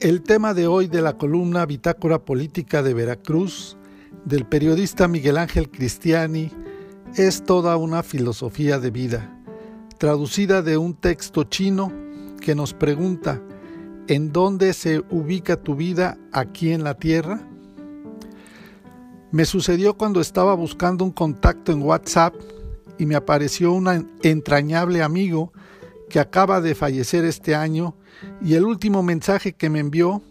El tema de hoy de la columna Bitácora Política de Veracruz del periodista Miguel Ángel Cristiani es toda una filosofía de vida, traducida de un texto chino que nos pregunta, ¿en dónde se ubica tu vida aquí en la Tierra? Me sucedió cuando estaba buscando un contacto en WhatsApp y me apareció un entrañable amigo que acaba de fallecer este año y el último mensaje que me envió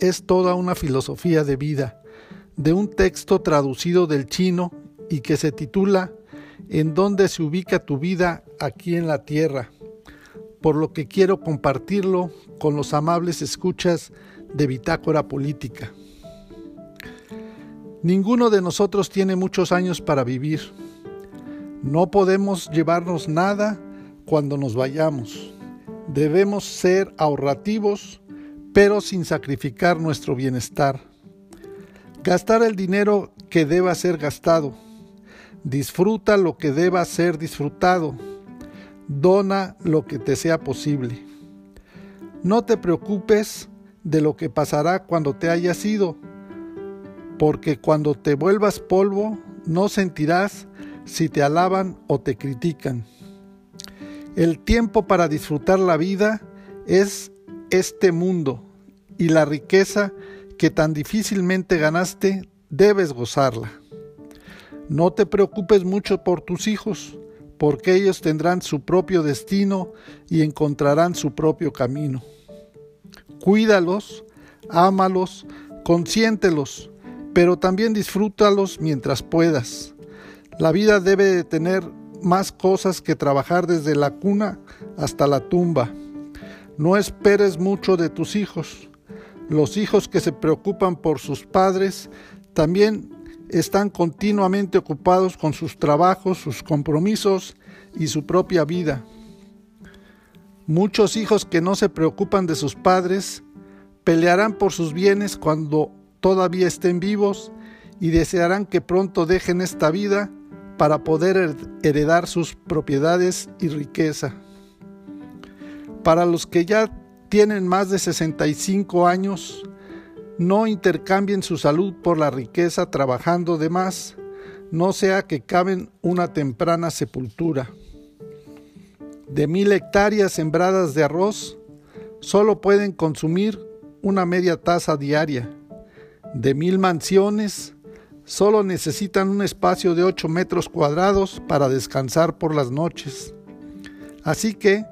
es toda una filosofía de vida, de un texto traducido del chino y que se titula ¿En dónde se ubica tu vida aquí en la tierra? Por lo que quiero compartirlo con los amables escuchas de Bitácora Política. Ninguno de nosotros tiene muchos años para vivir. No podemos llevarnos nada cuando nos vayamos. Debemos ser ahorrativos, pero sin sacrificar nuestro bienestar. Gastar el dinero que deba ser gastado. Disfruta lo que deba ser disfrutado. Dona lo que te sea posible. No te preocupes de lo que pasará cuando te hayas ido, porque cuando te vuelvas polvo no sentirás si te alaban o te critican. El tiempo para disfrutar la vida es este mundo y la riqueza que tan difícilmente ganaste debes gozarla. No te preocupes mucho por tus hijos, porque ellos tendrán su propio destino y encontrarán su propio camino. Cuídalos, ámalos, consiéntelos, pero también disfrútalos mientras puedas. La vida debe de tener más cosas que trabajar desde la cuna hasta la tumba. No esperes mucho de tus hijos. Los hijos que se preocupan por sus padres también están continuamente ocupados con sus trabajos, sus compromisos y su propia vida. Muchos hijos que no se preocupan de sus padres pelearán por sus bienes cuando todavía estén vivos y desearán que pronto dejen esta vida para poder heredar sus propiedades y riqueza. Para los que ya tienen más de 65 años, no intercambien su salud por la riqueza trabajando de más, no sea que caben una temprana sepultura. De mil hectáreas sembradas de arroz, solo pueden consumir una media taza diaria. De mil mansiones, solo necesitan un espacio de 8 metros cuadrados para descansar por las noches. Así que,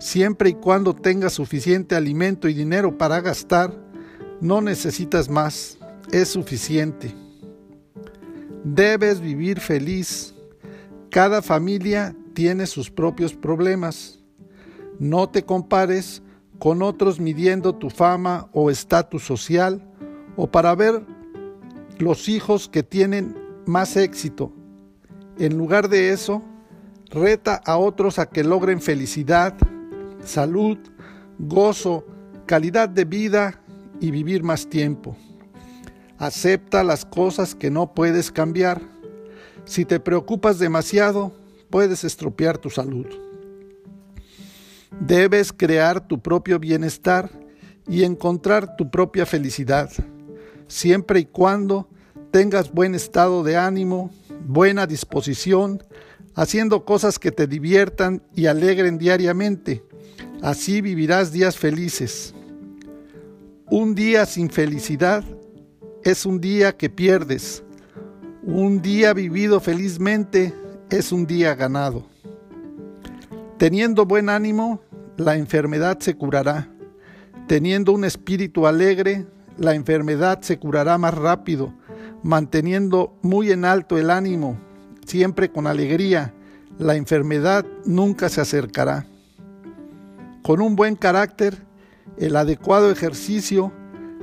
siempre y cuando tengas suficiente alimento y dinero para gastar, no necesitas más, es suficiente. Debes vivir feliz. Cada familia tiene sus propios problemas. No te compares con otros midiendo tu fama o estatus social o para ver los hijos que tienen más éxito. En lugar de eso, reta a otros a que logren felicidad, salud, gozo, calidad de vida y vivir más tiempo. Acepta las cosas que no puedes cambiar. Si te preocupas demasiado, puedes estropear tu salud. Debes crear tu propio bienestar y encontrar tu propia felicidad siempre y cuando tengas buen estado de ánimo, buena disposición, haciendo cosas que te diviertan y alegren diariamente. Así vivirás días felices. Un día sin felicidad es un día que pierdes. Un día vivido felizmente es un día ganado. Teniendo buen ánimo, la enfermedad se curará. Teniendo un espíritu alegre, la enfermedad se curará más rápido, manteniendo muy en alto el ánimo, siempre con alegría. La enfermedad nunca se acercará. Con un buen carácter, el adecuado ejercicio,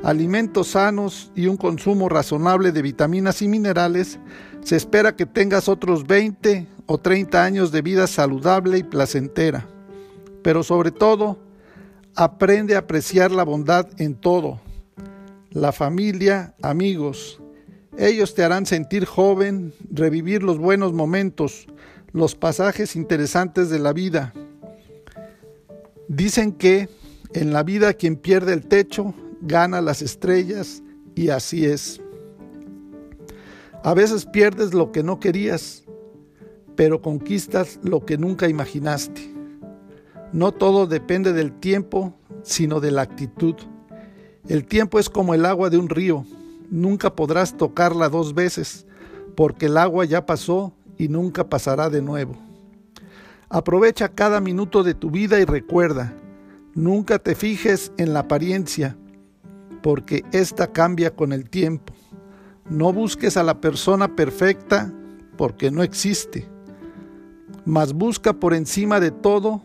alimentos sanos y un consumo razonable de vitaminas y minerales, se espera que tengas otros 20 o 30 años de vida saludable y placentera. Pero sobre todo, aprende a apreciar la bondad en todo, la familia, amigos. Ellos te harán sentir joven, revivir los buenos momentos, los pasajes interesantes de la vida. Dicen que en la vida quien pierde el techo gana las estrellas y así es. A veces pierdes lo que no querías, pero conquistas lo que nunca imaginaste. No todo depende del tiempo, sino de la actitud. El tiempo es como el agua de un río. Nunca podrás tocarla dos veces, porque el agua ya pasó y nunca pasará de nuevo. Aprovecha cada minuto de tu vida y recuerda, nunca te fijes en la apariencia, porque ésta cambia con el tiempo. No busques a la persona perfecta, porque no existe, mas busca por encima de todo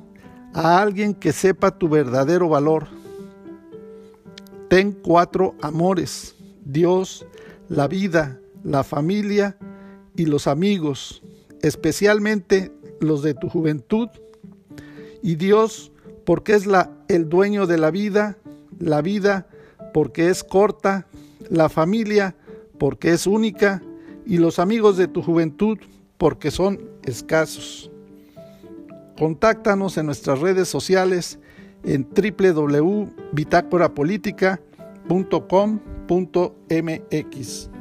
a alguien que sepa tu verdadero valor. Ten cuatro amores, Dios, la vida, la familia y los amigos, especialmente los de tu juventud, y Dios porque es el dueño de la vida, la vida porque es corta, la familia porque es única, y los amigos de tu juventud porque son escasos. Contáctanos en nuestras redes sociales en www.bitácorapolítica.com.mx.